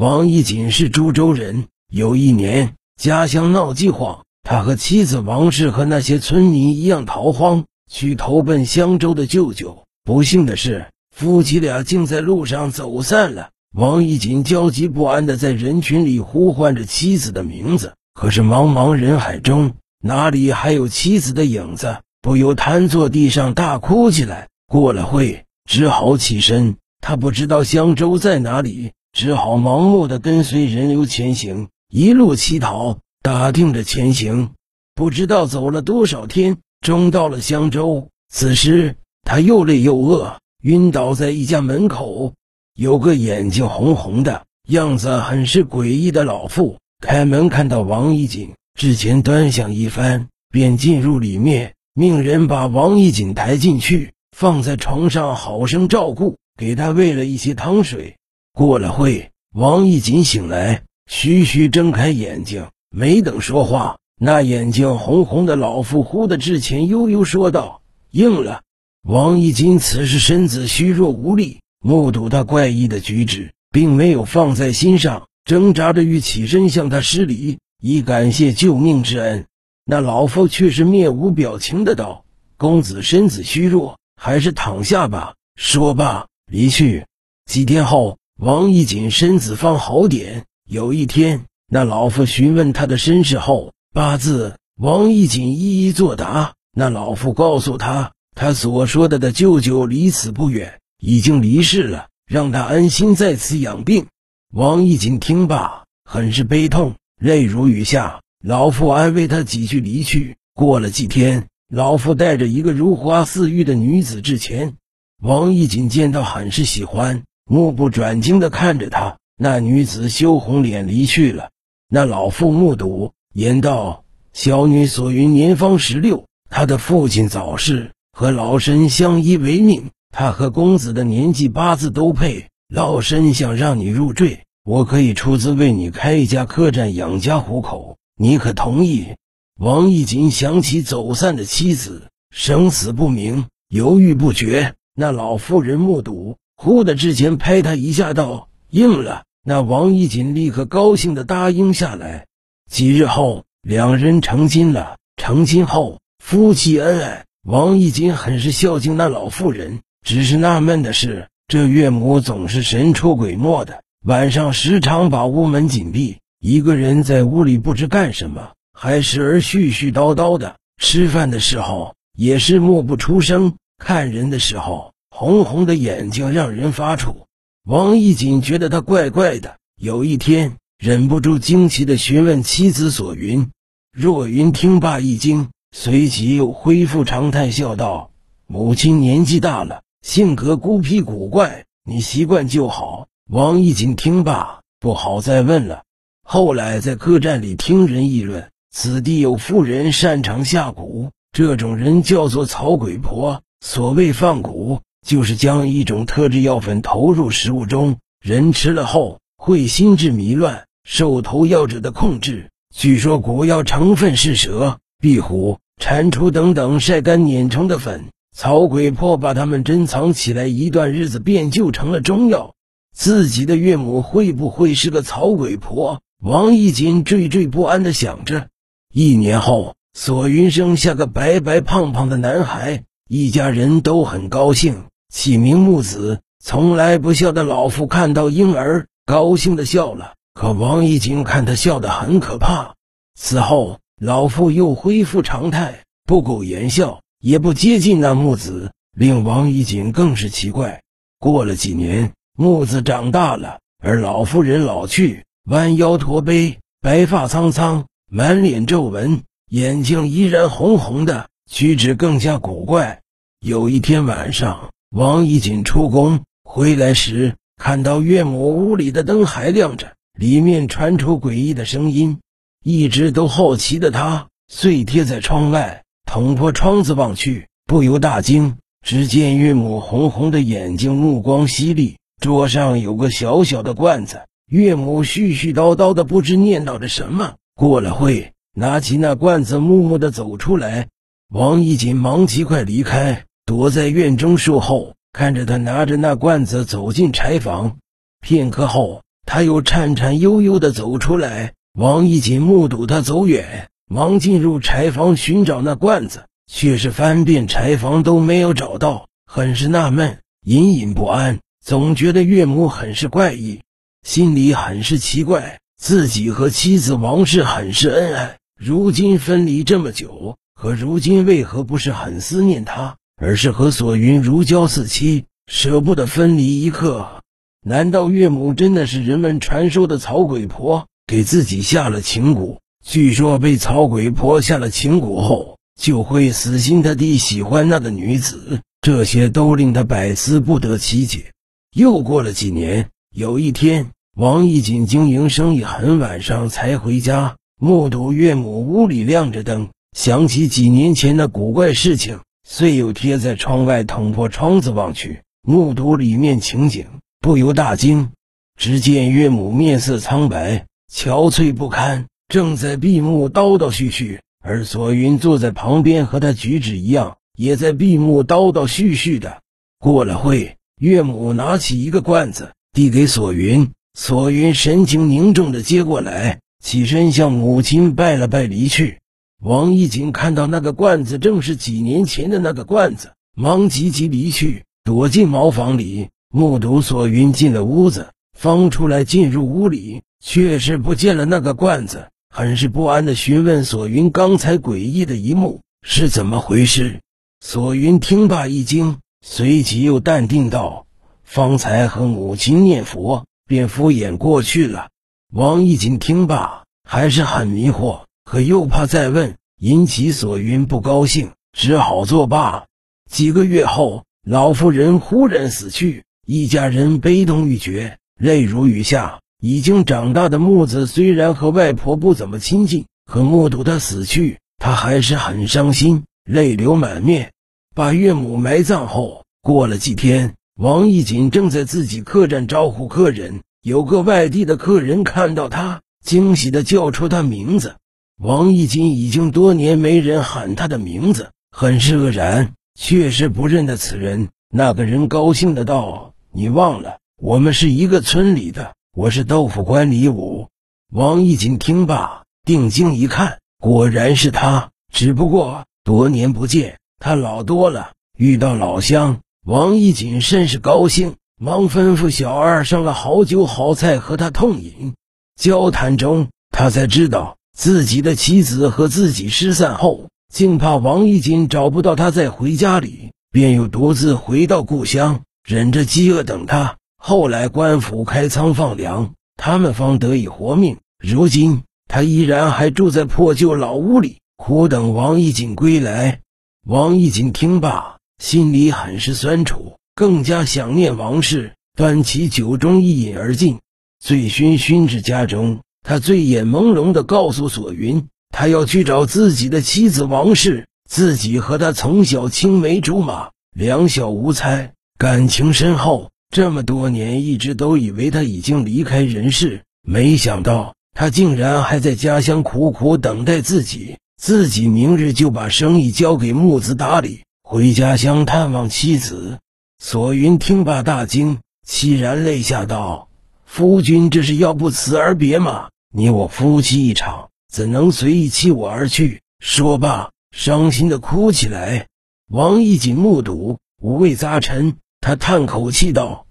王义锦是株洲人，有一年家乡闹饥荒，他和妻子王氏和那些村民一样逃荒，去投奔襄州的舅舅。不幸的是，夫妻俩竟在路上走散了。王义锦焦急不安地在人群里呼唤着妻子的名字，可是茫茫人海中哪里还有妻子的影子？不由瘫坐地上大哭起来。过了会，只好起身。他不知道襄州在哪里。只好盲目的跟随人流前行，一路乞讨，打听着前行。不知道走了多少天，终到了襄州。此时他又累又饿，晕倒在一家门口。有个眼睛红红的、样子很是诡异的老妇开门，看到王一锦，之前端详一番，便进入里面，命人把王一锦抬进去，放在床上，好生照顾，给他喂了一些汤水。过了会，王义锦醒来，徐徐睁开眼睛，没等说话，那眼睛红红的老妇忽的之前悠悠说道：“应了。”王义锦此时身子虚弱无力，目睹他怪异的举止，并没有放在心上，挣扎着欲起身向他施礼，以感谢救命之恩。那老妇却是面无表情的道：“公子身子虚弱，还是躺下吧。”说罢离去。几天后。王义锦身子方好点。有一天，那老妇询问他的身世后，八字王义锦一一作答。那老妇告诉他，他所说的的舅舅离此不远，已经离世了，让他安心在此养病。王义锦听罢，很是悲痛，泪如雨下。老妇安慰他几句，离去。过了几天，老妇带着一个如花似玉的女子至前，王义锦见到，很是喜欢。目不转睛地看着他，那女子羞红脸离去了。那老妇目睹，言道：“小女所云年方十六，她的父亲早逝，和老身相依为命。她和公子的年纪八字都配，老身想让你入赘，我可以出资为你开一家客栈养家糊口，你可同意？”王义锦想起走散的妻子，生死不明，犹豫不决。那老妇人目睹。忽的之前拍他一下，道：“应了。”那王义锦立刻高兴地答应下来。几日后，两人成亲了。成亲后，夫妻恩爱。王义锦很是孝敬那老妇人，只是纳闷的是，这岳母总是神出鬼没的，晚上时常把屋门紧闭，一个人在屋里不知干什么，还时而絮絮叨叨的。吃饭的时候也是默不出声，看人的时候。红红的眼睛让人发怵，王义锦觉得他怪怪的。有一天，忍不住惊奇地询问妻子索云。若云听罢一惊，随即又恢复常态，笑道：“母亲年纪大了，性格孤僻古怪，你习惯就好。”王义锦听罢，不好再问了。后来在客栈里听人议论，此地有妇人擅长下蛊，这种人叫做草鬼婆。所谓放蛊。就是将一种特制药粉投入食物中，人吃了后会心智迷乱，受投药者的控制。据说古药成分是蛇、壁虎、蟾蜍等等晒干碾成的粉，草鬼婆把它们珍藏起来，一段日子便就成了中药。自己的岳母会不会是个草鬼婆？王义锦惴惴不安地想着。一年后，索云生下个白白胖胖的男孩，一家人都很高兴。起名木子，从来不笑的老妇看到婴儿，高兴的笑了。可王一锦看他笑得很可怕。此后，老妇又恢复常态，不苟言笑，也不接近那木子，令王一锦更是奇怪。过了几年，木子长大了，而老妇人老去，弯腰驼背，白发苍苍，满脸皱纹，眼睛依然红红的，举止更加古怪。有一天晚上。王义锦出宫回来时，看到岳母屋里的灯还亮着，里面传出诡异的声音。一直都好奇的他，遂贴在窗外，捅破窗子望去，不由大惊。只见岳母红红的眼睛，目光犀利。桌上有个小小的罐子，岳母絮絮叨叨的，不知念叨着什么。过了会，拿起那罐子，默默的走出来。王义锦忙极快离开。躲在院中树后，看着他拿着那罐子走进柴房。片刻后，他又颤颤悠悠地走出来。王义锦目睹他走远，忙进入柴房寻找那罐子，却是翻遍柴房都没有找到，很是纳闷，隐隐不安，总觉得岳母很是怪异，心里很是奇怪。自己和妻子王氏很是恩爱，如今分离这么久，可如今为何不是很思念他，而是和索云如胶似漆，舍不得分离一刻？难道岳母真的是人们传说的草鬼婆，给自己下了情蛊？据说被草鬼婆下了情蛊后，就会死心塌地喜欢那个女子，这些都令他百思不得其解。又过了几年，有一天。王义锦经营生意很晚上才回家，目睹岳母屋里亮着灯，想起几年前的古怪事情，遂又贴在窗外捅破窗子望去，目睹里面情景，不由大惊。只见岳母面色苍白，憔悴不堪，正在闭目叨叨絮絮，而索云坐在旁边，和他举止一样，也在闭目叨叨絮絮的。过了会，岳母拿起一个罐子，递给索云。索云神情凝重的接过来，起身向母亲拜了拜，离去。王一锦看到那个罐子正是几年前的那个罐子，忙急急离去，躲进茅房里，目睹索云进了屋子，方出来进入屋里，却是不见了那个罐子，很是不安地询问索云刚才诡异的一幕是怎么回事。索云听罢一惊，随即又淡定道：“方才和母亲念佛。”便敷衍过去了。王义锦听罢，还是很迷惑，可又怕再问引起索云不高兴，只好作罢。几个月后，老妇人忽然死去，一家人悲痛欲绝，泪如雨下。已经长大的木子虽然和外婆不怎么亲近，可目睹她死去，他还是很伤心，泪流满面。把岳母埋葬后，过了几天。王义锦正在自己客栈招呼客人，有个外地的客人看到他，惊喜地叫出他名字。王义锦已经多年没人喊他的名字，很是愕然，确实不认得此人。那个人高兴的道：“你忘了，我们是一个村里的，我是豆腐官李武。”王义锦听罢，定睛一看，果然是他，只不过多年不见，他老多了，遇到老乡。王义锦甚是高兴，忙吩咐小二上了好酒好菜和他痛饮。交谈中，他才知道自己的妻子和自己失散后，竟怕王义锦找不到他再回家里，便又独自回到故乡，忍着饥饿等他。后来官府开仓放粮，他们方得以活命。如今他依然还住在破旧老屋里，苦等王义锦归来。王义锦听罢。心里很是酸楚，更加想念王氏。端起酒盅一饮而尽，醉醺醺至家中，他醉眼朦胧地告诉索云，他要去找自己的妻子王氏。自己和他从小青梅竹马，两小无猜，感情深厚。这么多年，一直都以为他已经离开人世，没想到他竟然还在家乡苦苦等待自己。自己明日就把生意交给木子打理。回家乡探望妻子，索云听罢大惊，凄然泪下道：“夫君这是要不辞而别吗？你我夫妻一场，怎能随意弃我而去？”说罢，伤心的哭起来。王义锦目睹，五味杂陈，他叹口气道：“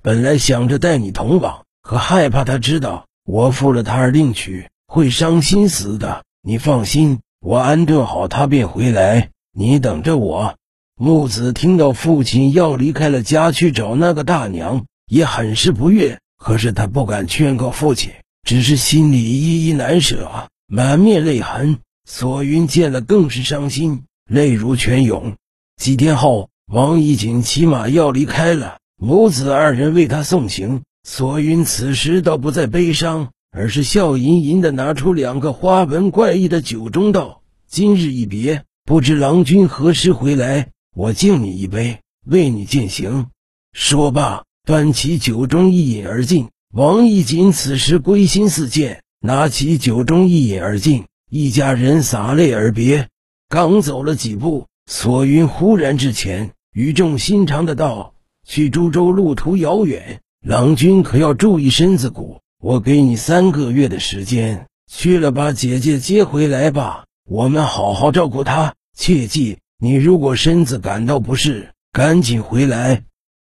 本来想着带你同往，可害怕他知道我负了他而另娶，会伤心死的。你放心，我安顿好他便回来，你等着我。”木子听到父亲要离开了家去找那个大娘，也很是不悦。可是他不敢劝告父亲，只是心里依依难舍，满面泪痕。索云见了更是伤心，泪如泉涌。几天后，王义锦骑马要离开了，母子二人为他送行。索云此时倒不再悲伤，而是笑吟吟地拿出两个花纹怪异的酒盅，道：“今日一别，不知郎君何时回来。”我敬你一杯，为你饯行。说罢，端起酒盅一饮而尽。王义锦此时归心似箭，拿起酒盅一饮而尽。一家人洒泪而别。刚走了几步，索云忽然至前，语重心长的道：“去株洲路途遥远，郎君可要注意身子骨。我给你三个月的时间，去了把姐姐接回来吧。我们好好照顾她。切记，你如果身子感到不适，赶紧回来。”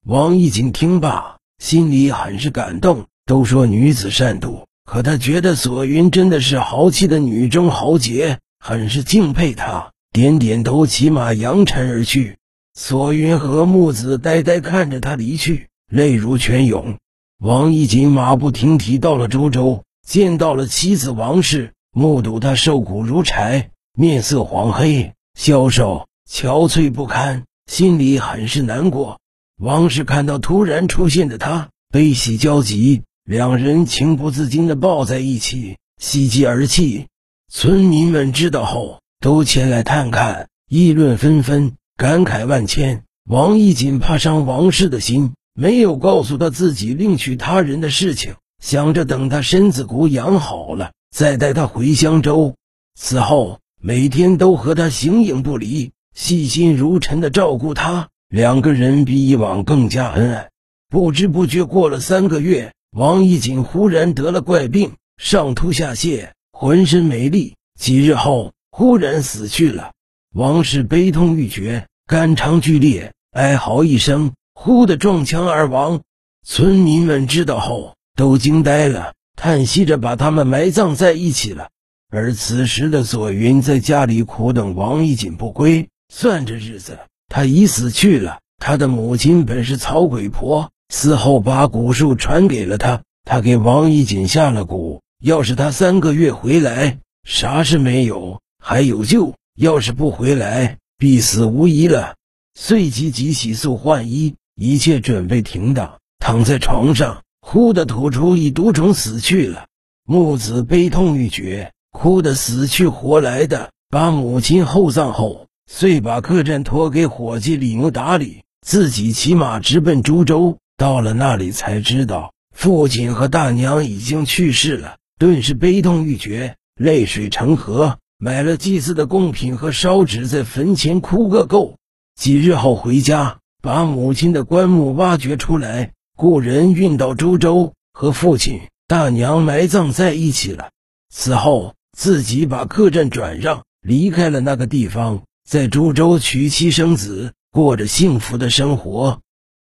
王义锦听罢，心里很是感动。都说女子善妒，可他觉得索云真的是豪气的女中豪杰，很是敬佩她。点点头，骑马扬尘而去。索云和木子呆呆看着他离去，泪如泉涌。王义锦马不停蹄到了株洲，见到了妻子王氏，目睹他瘦骨如柴，面色黄黑，消瘦憔悴不堪，心里很是难过。王氏看到突然出现的他，悲喜交集，两人情不自禁地抱在一起，喜极而泣。村民们知道后。都前来探看，议论纷纷，感慨万千。王义锦怕伤王氏的心，没有告诉他自己另娶他人的事情，想着等他身子骨养好了，再带他回襄州。此后每天都和他形影不离，细心如尘的照顾他，两个人比以往更加恩爱。不知不觉过了三个月，王义锦忽然得了怪病，上吐下泻，浑身没力。几日后。忽然死去了，王氏悲痛欲绝，肝肠剧烈，哀嚎一声，忽的撞墙而亡。村民们知道后都惊呆了，叹息着把他们埋葬在一起了。而此时的左云在家里苦等王义锦不归，算着日子，他已死去了。他的母亲本是草鬼婆，死后把蛊术传给了他，他给王一锦下了蛊，要是他三个月回来，啥事没有。还有救，要是不回来，必死无疑了。随即即洗漱换衣，一切准备停当。躺在床上，忽的吐出一毒虫，死去了。木子悲痛欲绝，哭得死去活来的，把母亲厚葬后，遂把客栈托给伙计李牛打理，自己骑马直奔株洲。到了那里，才知道父亲和大娘已经去世了，顿时悲痛欲绝，泪水成河。买了祭祀的贡品和烧纸，在坟前哭个够。几日后回家，把母亲的棺木挖掘出来，雇人运到株洲，和父亲、大娘埋葬在一起了。此后，自己把客栈转让，离开了那个地方，在株洲娶妻生子，过着幸福的生活。